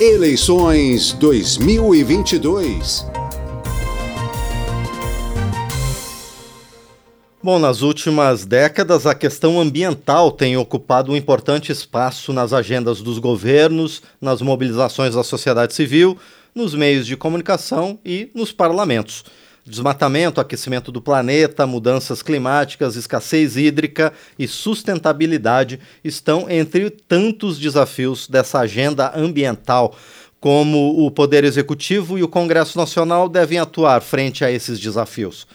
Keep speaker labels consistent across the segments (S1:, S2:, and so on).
S1: Eleições 2022.
S2: Bom, nas últimas décadas, a questão ambiental tem ocupado um importante espaço nas agendas dos governos, nas mobilizações da sociedade civil, nos meios de comunicação e nos parlamentos. Desmatamento, aquecimento do planeta, mudanças climáticas, escassez hídrica e sustentabilidade estão entre tantos desafios dessa agenda ambiental. Como o Poder Executivo e o Congresso Nacional devem atuar frente a esses desafios.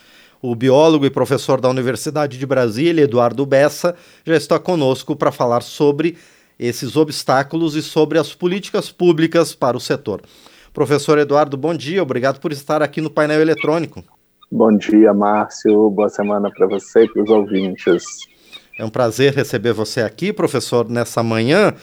S2: O biólogo e professor da Universidade de Brasília, Eduardo Bessa, já está conosco para falar sobre esses obstáculos e sobre as políticas públicas para o setor. Professor Eduardo, bom dia, obrigado por estar aqui no painel eletrônico.
S3: Bom dia, Márcio, boa semana para você e para os ouvintes.
S2: É um prazer receber você aqui, professor, nessa manhã.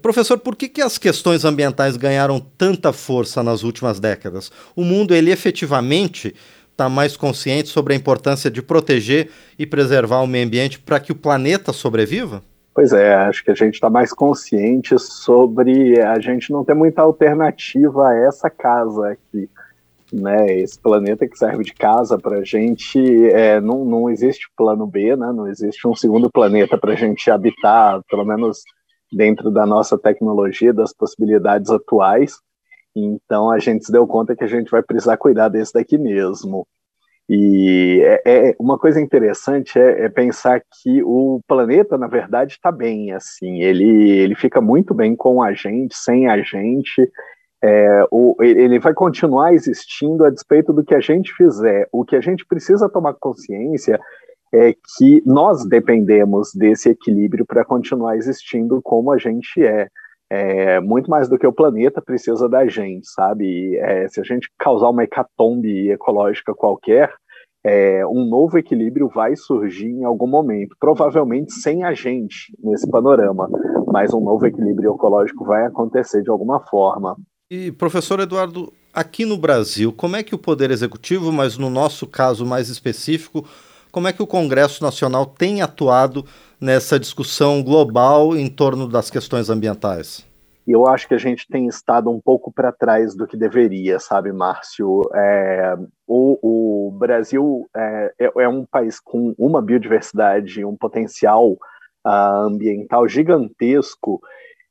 S2: Professor, por que, que as questões ambientais ganharam tanta força nas últimas décadas? O mundo, ele efetivamente está mais consciente sobre a importância de proteger e preservar o meio ambiente para que o planeta sobreviva?
S3: Pois é, acho que a gente está mais consciente sobre a gente não ter muita alternativa a essa casa aqui. Né, esse planeta que serve de casa para a gente, é, não, não existe plano B, né, não existe um segundo planeta para a gente habitar, pelo menos dentro da nossa tecnologia, das possibilidades atuais. Então a gente se deu conta que a gente vai precisar cuidar desse daqui mesmo. E é, é uma coisa interessante é, é, pensar que o planeta, na verdade, está bem. Assim, ele, ele fica muito bem com a gente, sem a gente. É, o, ele vai continuar existindo a despeito do que a gente fizer. O que a gente precisa tomar consciência é que nós dependemos desse equilíbrio para continuar existindo como a gente é. é. muito mais do que o planeta precisa da gente, sabe? É, se a gente causar uma hecatombe ecológica qualquer, é, um novo equilíbrio vai surgir em algum momento, provavelmente sem a gente nesse panorama, mas um novo equilíbrio ecológico vai acontecer de alguma forma.
S2: E, professor Eduardo, aqui no Brasil, como é que o Poder Executivo, mas no nosso caso mais específico, como é que o Congresso Nacional tem atuado nessa discussão global em torno das questões ambientais?
S3: E eu acho que a gente tem estado um pouco para trás do que deveria, sabe, Márcio? É, o, o, Brasil é, é, é, um país com uma biodiversidade, um potencial uh, ambiental gigantesco,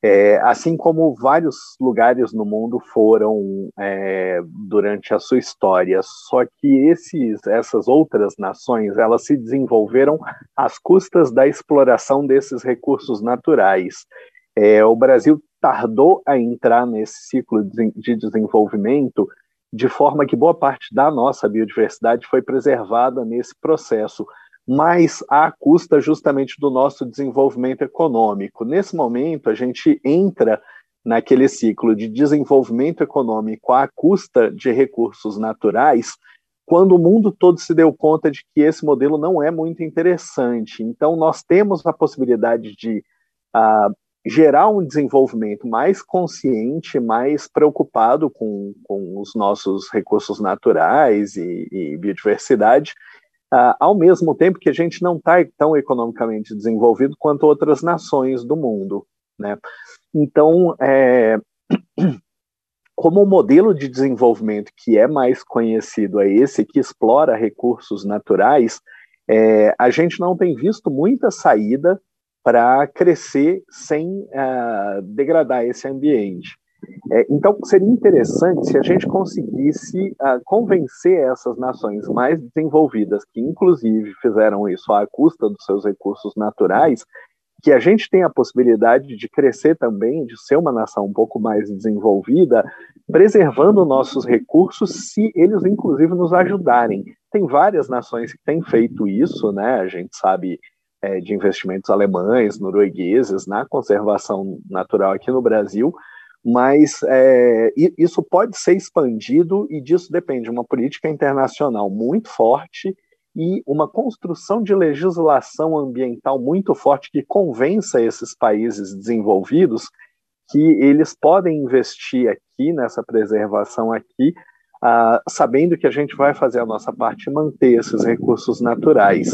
S3: é, assim como vários lugares no mundo foram é, durante a sua história. Só que esses, essas outras nações, elas se desenvolveram às custas da exploração desses recursos naturais. É, o Brasil tardou a entrar nesse ciclo de desenvolvimento, de forma que boa parte da nossa biodiversidade foi preservada nesse processo, mas à custa justamente do nosso desenvolvimento econômico. Nesse momento, a gente entra naquele ciclo de desenvolvimento econômico à custa de recursos naturais, quando o mundo todo se deu conta de que esse modelo não é muito interessante. Então, nós temos a possibilidade de uh, gerar um desenvolvimento mais consciente, mais preocupado com, com os nossos recursos naturais e, e biodiversidade, uh, ao mesmo tempo que a gente não está tão economicamente desenvolvido quanto outras nações do mundo. Né? Então, é, como o modelo de desenvolvimento que é mais conhecido é esse, que explora recursos naturais, é, a gente não tem visto muita saída para crescer sem uh, degradar esse ambiente. É, então, seria interessante se a gente conseguisse uh, convencer essas nações mais desenvolvidas, que inclusive fizeram isso à custa dos seus recursos naturais, que a gente tem a possibilidade de crescer também, de ser uma nação um pouco mais desenvolvida, preservando nossos recursos, se eles inclusive nos ajudarem. Tem várias nações que têm feito isso, né? A gente sabe é, de investimentos alemães, noruegueses na conservação natural aqui no Brasil, mas é, isso pode ser expandido e disso depende uma política internacional muito forte e uma construção de legislação ambiental muito forte que convença esses países desenvolvidos que eles podem investir aqui nessa preservação aqui uh, sabendo que a gente vai fazer a nossa parte e manter esses recursos naturais.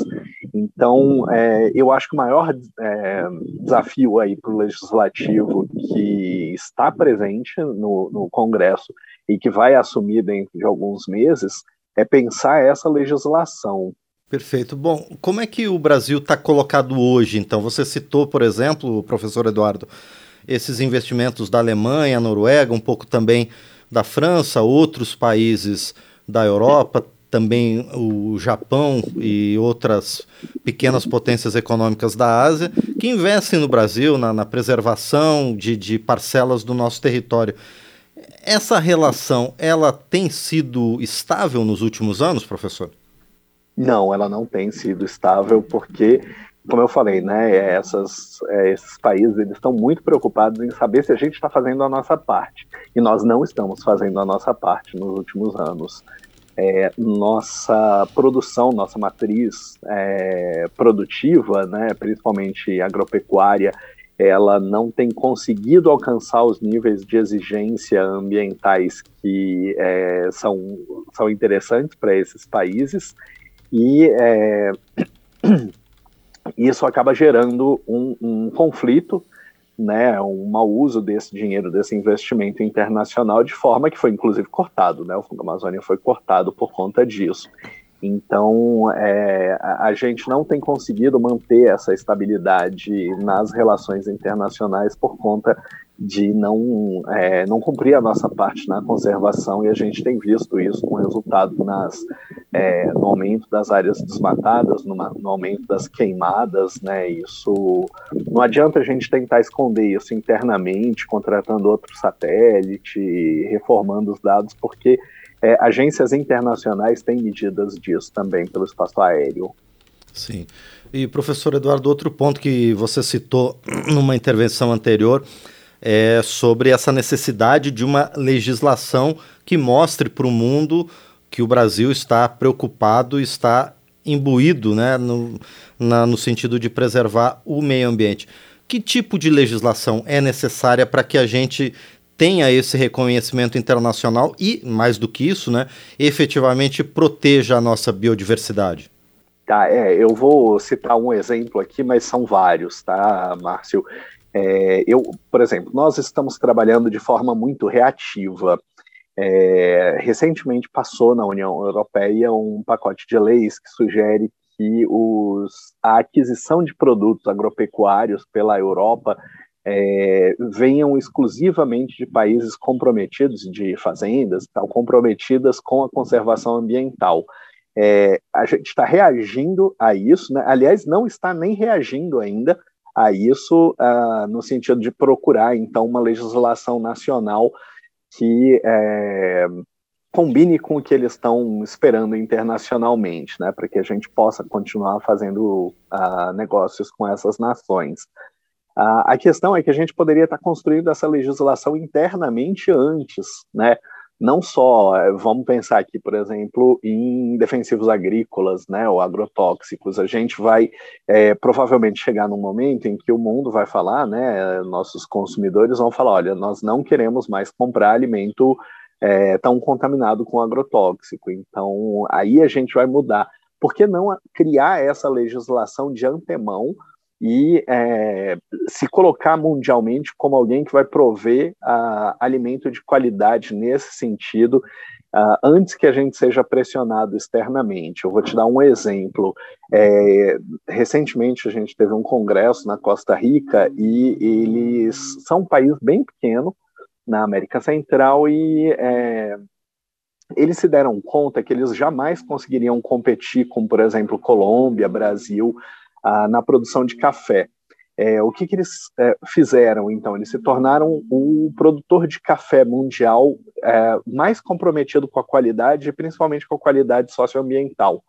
S3: Então, é, eu acho que o maior é, desafio aí para o legislativo que está presente no, no Congresso e que vai assumir dentro de alguns meses é pensar essa legislação.
S2: Perfeito. Bom, como é que o Brasil está colocado hoje, então? Você citou, por exemplo, professor Eduardo, esses investimentos da Alemanha, Noruega, um pouco também da França, outros países da Europa, também o Japão e outras pequenas potências econômicas da Ásia, que investem no Brasil na, na preservação de, de parcelas do nosso território. Essa relação, ela tem sido estável nos últimos anos, professor?
S3: Não, ela não tem sido estável porque como eu falei, né, essas, é, esses países eles estão muito preocupados em saber se a gente está fazendo a nossa parte. E nós não estamos fazendo a nossa parte nos últimos anos. É, nossa produção, nossa matriz é, produtiva, né, principalmente agropecuária, ela não tem conseguido alcançar os níveis de exigência ambientais que é, são, são interessantes para esses países. E é, isso acaba gerando um, um conflito, né, um mau uso desse dinheiro, desse investimento internacional, de forma que foi inclusive cortado, né, o Fundo Amazônia foi cortado por conta disso. Então, é, a, a gente não tem conseguido manter essa estabilidade nas relações internacionais por conta de não, é, não cumprir a nossa parte na conservação, e a gente tem visto isso com resultado nas, é, no aumento das áreas desmatadas, no, aumento das queimadas, né? Isso não adianta a gente tentar esconder isso internamente, contratando outro satélite, reformando os dados, porque é, agências internacionais têm medidas disso também pelo espaço aéreo.
S2: Sim. E professor Eduardo, outro ponto que você citou numa intervenção anterior é, sobre essa necessidade de uma legislação que mostre para o mundo que o Brasil está preocupado, está imbuído né, no, na, no sentido de preservar o meio ambiente. Que tipo de legislação é necessária para que a gente tenha esse reconhecimento internacional e, mais do que isso, né, efetivamente proteja a nossa biodiversidade?
S3: Tá, é, eu vou citar um exemplo aqui, mas são vários, tá, Márcio? É, eu, por exemplo, nós estamos trabalhando de forma muito reativa. É, recentemente passou na União Europeia um pacote de leis que sugere que os, a aquisição de produtos agropecuários pela Europa é, venham exclusivamente de países comprometidos, de fazendas, tal, comprometidas com a conservação ambiental. É, a gente está reagindo a isso, né? aliás, não está nem reagindo ainda, a isso uh, no sentido de procurar, então, uma legislação nacional que é, combine com o que eles estão esperando internacionalmente, né, para que a gente possa continuar fazendo uh, negócios com essas nações. Uh, a questão é que a gente poderia estar construindo essa legislação internamente antes, né, não só, eh, vamos pensar aqui, por exemplo, em defensivos agrícolas, né, ou agrotóxicos, a gente vai é, provavelmente chegar num momento em que o mundo vai falar, né, nossos consumidores vão falar, olha, nós não queremos mais comprar alimento é, tão contaminado com agrotóxico, então aí a gente vai mudar. Por que não criar essa legislação de antemão e é, se colocar mundialmente como alguém que vai prover uh, alimento de qualidade nesse sentido, uh, antes que a gente seja pressionado externamente. Eu vou te dar um exemplo. É, recentemente a gente teve um congresso na Costa Rica e eles são um país bem pequeno na América Central e é, eles se deram conta que eles jamais conseguiriam competir com, por exemplo, Colômbia, Brasil, na produção de café. É, o que, que eles é, fizeram, então? Eles se tornaram o produtor de café mundial é, mais comprometido com a qualidade, principalmente com a qualidade socioambiental.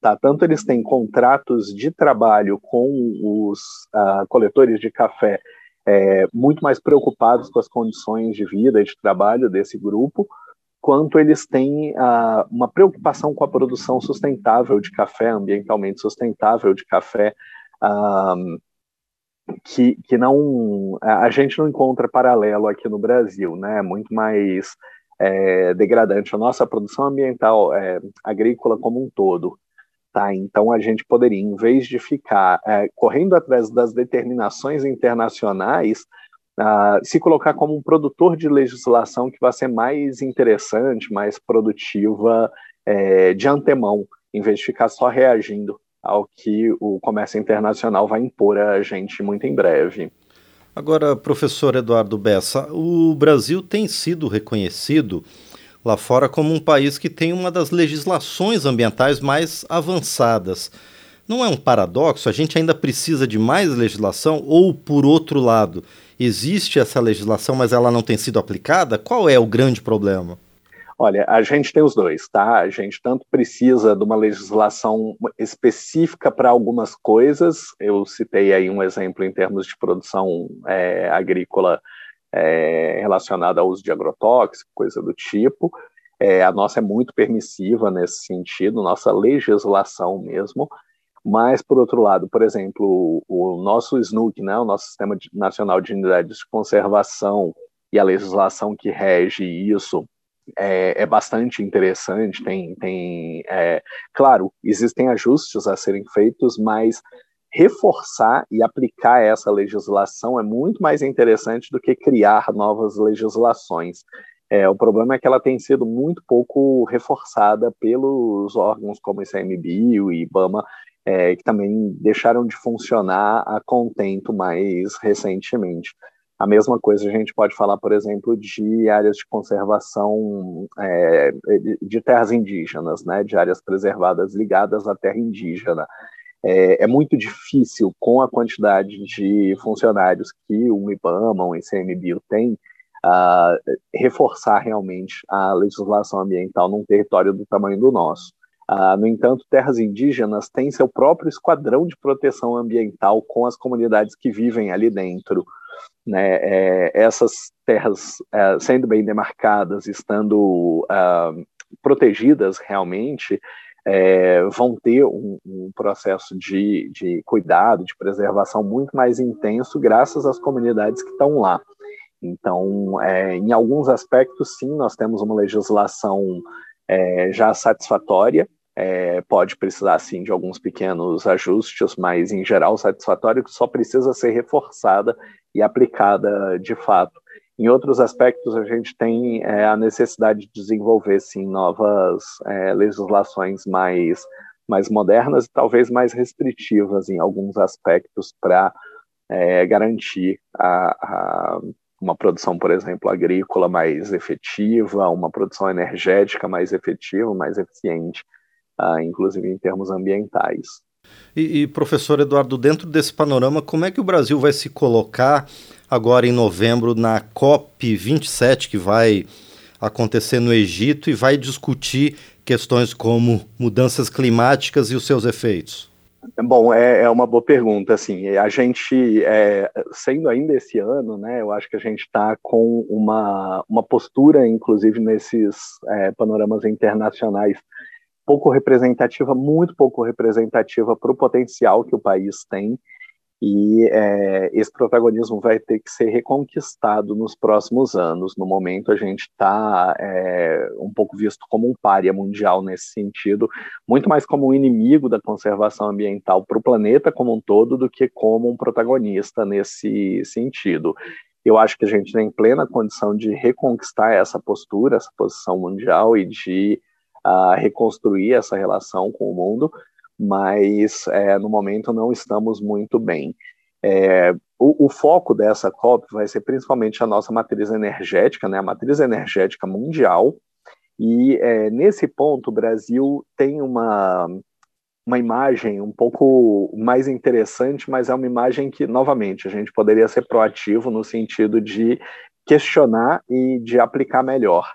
S3: Tá? Tanto eles têm contratos de trabalho com os coletores de café é, muito mais preocupados com as condições de vida e de trabalho desse grupo, quanto eles têm uh, uma preocupação com a produção sustentável de café, ambientalmente sustentável de café, uh, que, que não a gente não encontra paralelo aqui no Brasil, né? Muito mais é, degradante à nossa produção ambiental é, agrícola como um todo. Tá? Então, a gente poderia, em vez de ficar é, correndo atrás das determinações internacionais, uh, se colocar como um produtor de legislação que vai ser mais interessante, mais produtiva é, de antemão, em vez de ficar só reagindo ao que o comércio internacional vai impor a gente muito em breve.
S2: Agora, professor Eduardo Bessa, o Brasil tem sido reconhecido lá fora como um país que tem uma das legislações ambientais mais avançadas. Não é um paradoxo? A gente ainda precisa de mais legislação? Ou, por outro lado, existe essa legislação, mas ela não tem sido aplicada? Qual é o grande problema?
S3: Olha, a gente tem os dois, tá? A gente tanto precisa de uma legislação específica para algumas coisas. Eu citei aí um exemplo em termos de produção é, agrícola é, relacionada ao uso de agrotóxico, coisa do tipo. É, a nossa é muito permissiva nesse sentido, nossa legislação mesmo. Mas, por outro lado, por exemplo, o, nosso SNUC, né, o nosso Sistema Nacional de Unidades de Conservação e a legislação que rege isso, é, é, bastante interessante. Tem, tem é, claro, existem ajustes a serem feitos, mas reforçar e aplicar essa legislação é muito mais interessante do que criar novas legislações. É, o problema é que ela tem sido muito pouco reforçada pelos órgãos como o ICMBio e IBAMA, é, que também deixaram de funcionar a contento mais recentemente. A mesma coisa a gente pode falar, por exemplo, de áreas de conservação é, de terras indígenas, né, de áreas preservadas ligadas à terra indígena. É, é, muito difícil, com a quantidade de funcionários que o IBAMA, o ICMBio tem, reforçar realmente a legislação ambiental num território do tamanho do nosso. Uh, no entanto, terras indígenas têm seu próprio esquadrão de proteção ambiental com as comunidades que vivem ali dentro né, é, essas terras é, sendo bem demarcadas, estando uh, protegidas realmente, é, vão ter um, um processo de, de, cuidado, de preservação muito mais intenso, graças às comunidades que estão lá. Então, é, em alguns aspectos, sim, nós temos uma legislação é, já satisfatória, é, pode precisar sim de alguns pequenos ajustes, mas em geral satisfatório que só precisa ser reforçada e aplicada de fato. Em outros aspectos, a gente tem é, a necessidade de desenvolver sim novas é, legislações mais mais modernas e talvez mais restritivas em alguns aspectos para é, garantir a, a uma produção, por exemplo, agrícola mais efetiva, uma produção energética mais efetiva, mais eficiente uh, inclusive em termos ambientais.
S2: E, e, professor Eduardo, dentro desse panorama, como é que o Brasil vai se colocar agora em novembro na COP 27, que vai acontecer no Egito e vai discutir questões como mudanças climáticas e os seus efeitos?
S3: Bom, é, é uma boa pergunta. Assim, a gente, é, sendo ainda esse ano, né, eu acho que a gente está com uma, uma postura, inclusive nesses é, panoramas internacionais, pouco representativa, muito pouco representativa para o potencial que o país tem. E é, esse protagonismo vai ter que ser reconquistado nos próximos anos. No momento, a gente está é, um pouco visto como um pária mundial nesse sentido, muito mais como um inimigo da conservação ambiental para o planeta como um todo do que como um protagonista nesse sentido. Eu acho que a gente tem plena condição de reconquistar essa postura, essa posição mundial e de a reconstruir essa relação com o mundo, mas é, no momento não estamos muito bem. É, o, o, foco dessa COP vai ser principalmente a nossa matriz energética, né, a matriz energética mundial, e é, nesse ponto o Brasil tem uma, uma imagem um pouco mais interessante, mas é uma imagem que, novamente, a gente poderia ser proativo no sentido de questionar e de aplicar melhor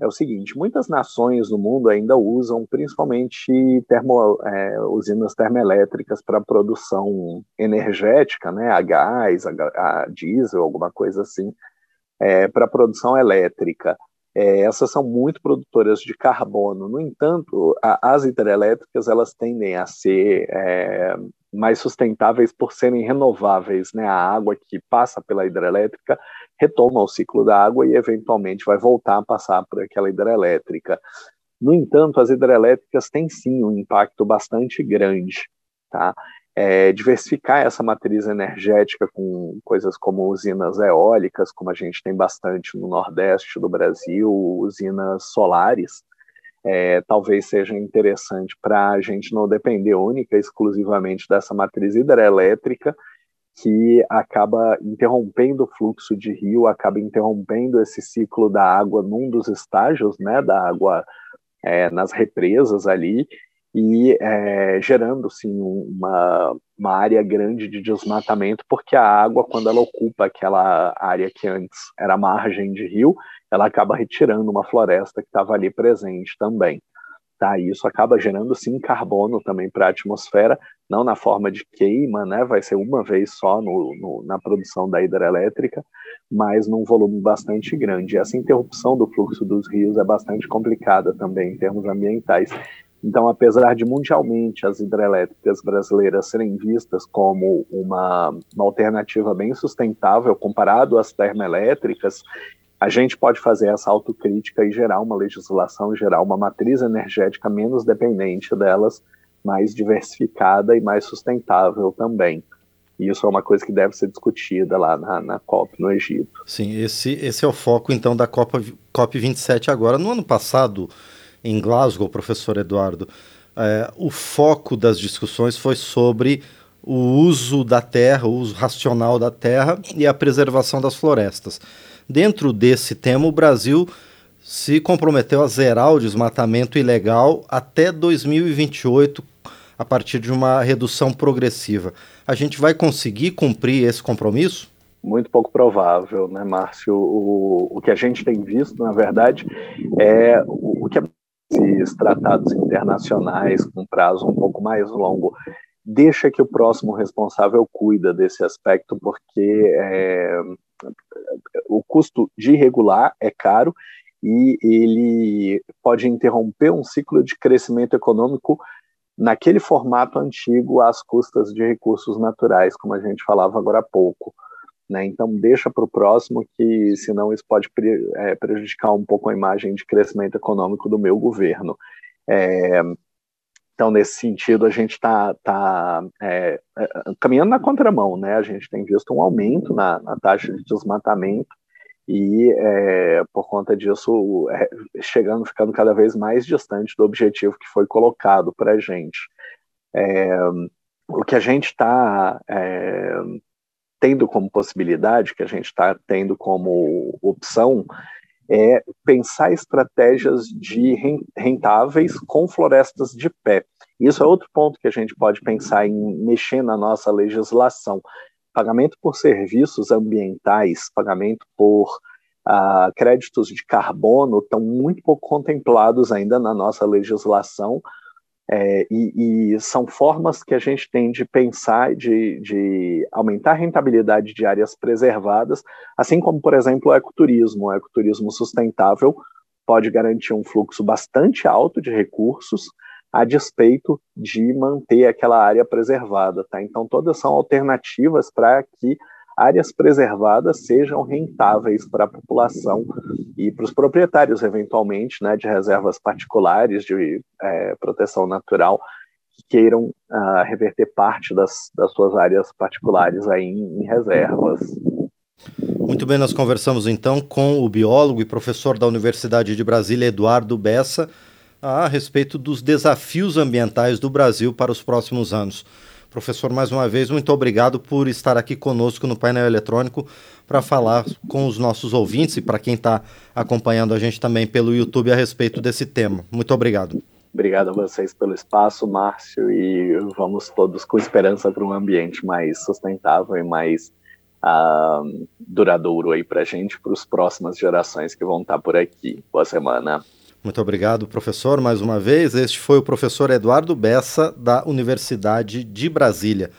S3: é o seguinte: muitas nações no mundo ainda usam principalmente termo, é, usinas termoelétricas para produção energética, né, a gás, a, a diesel, alguma coisa assim, é, para produção elétrica. É, essas são muito produtoras de carbono. No entanto, a, as hidrelétricas elas tendem a ser é, mais sustentáveis por serem renováveis, né? A água que passa pela hidrelétrica retoma o ciclo da água e eventualmente vai voltar a passar por aquela hidrelétrica. No entanto, as hidrelétricas têm sim um impacto bastante grande, tá? É, diversificar essa matriz energética com coisas como usinas eólicas, como a gente tem bastante no Nordeste do Brasil, usinas solares, é, talvez seja interessante para a gente não depender única e exclusivamente dessa matriz hidrelétrica que acaba interrompendo o fluxo de rio, acaba interrompendo esse ciclo da água num dos estágios, né, da água é, nas represas ali e é, gerando sim uma, uma área grande de desmatamento, porque a água, quando ela ocupa aquela área que antes era margem de rio, ela acaba retirando uma floresta que estava ali presente também. Tá? Isso acaba gerando sim carbono também para a atmosfera, não na forma de queima, né? vai ser uma vez só no, no, na produção da hidrelétrica, mas num volume bastante grande. Essa interrupção do fluxo dos rios é bastante complicada também em termos ambientais. Então, apesar de mundialmente as hidrelétricas brasileiras serem vistas como uma, uma alternativa bem sustentável comparado às termoelétricas, a gente pode fazer essa autocrítica e gerar uma legislação, gerar uma matriz energética menos dependente delas, mais diversificada e mais sustentável também. E isso é uma coisa que deve ser discutida lá na, na COP no Egito.
S2: Sim, esse, esse é o foco então da COP, COP 27 agora. No ano passado, em Glasgow, professor Eduardo, é, o foco das discussões foi sobre o uso da terra, o uso racional da terra e a preservação das florestas. Dentro desse tema, o Brasil se comprometeu a zerar o desmatamento ilegal até 2028, a partir de uma redução progressiva. A gente vai conseguir cumprir esse compromisso?
S3: Muito pouco provável, né, Márcio? O, o que a gente tem visto, na verdade, é o, o que é esses tratados internacionais com prazo um pouco mais longo, deixa que o próximo responsável cuida desse aspecto, porque é, o custo de regular é caro e ele pode interromper um ciclo de crescimento econômico naquele formato antigo às custas de recursos naturais, como a gente falava agora há pouco. Né? Então, deixa para o próximo, que senão isso pode pre é, prejudicar um pouco a imagem de crescimento econômico do meu governo. É, então, nesse sentido, a gente está tá, é, é, caminhando na contramão. Né? A gente tem visto um aumento na, na taxa de desmatamento e, é, por conta disso, é, chegando, ficando cada vez mais distante do objetivo que foi colocado para a gente. o que a gente está tendo como possibilidade, que a gente está tendo como opção, é pensar estratégias de rentáveis com florestas de pé. Isso é outro ponto que a gente pode pensar em mexer na nossa legislação. Pagamento por serviços ambientais, pagamento por uh, créditos de carbono estão muito pouco contemplados ainda na nossa legislação, é, e, e, são formas que a gente tem de pensar, de, de, aumentar a rentabilidade de áreas preservadas, assim como, por exemplo, o ecoturismo. O ecoturismo sustentável pode garantir um fluxo bastante alto de recursos, a despeito de manter aquela área preservada. Tá? Então, todas são alternativas para que áreas preservadas sejam rentáveis para a população e para os proprietários, eventualmente, né, de reservas particulares de é, proteção natural, que queiram uh, reverter parte das, das suas áreas particulares aí em, em reservas.
S2: Muito bem, nós conversamos então com o biólogo e professor da Universidade de Brasília, Eduardo Bessa, a respeito dos desafios ambientais do Brasil para os próximos anos. Professor, mais uma vez, muito obrigado por estar aqui conosco no painel eletrônico para falar com os nossos ouvintes e para quem está acompanhando a gente também pelo YouTube a respeito desse tema. Muito obrigado.
S3: Obrigado a vocês pelo espaço, Márcio, e vamos todos com esperança para um ambiente mais sustentável e mais uh, duradouro aí para a gente, para as próximas gerações que vão estar tá por aqui. Boa semana.
S2: Muito obrigado, professor, mais uma vez. Este foi o professor Eduardo Bessa, da Universidade de Brasília.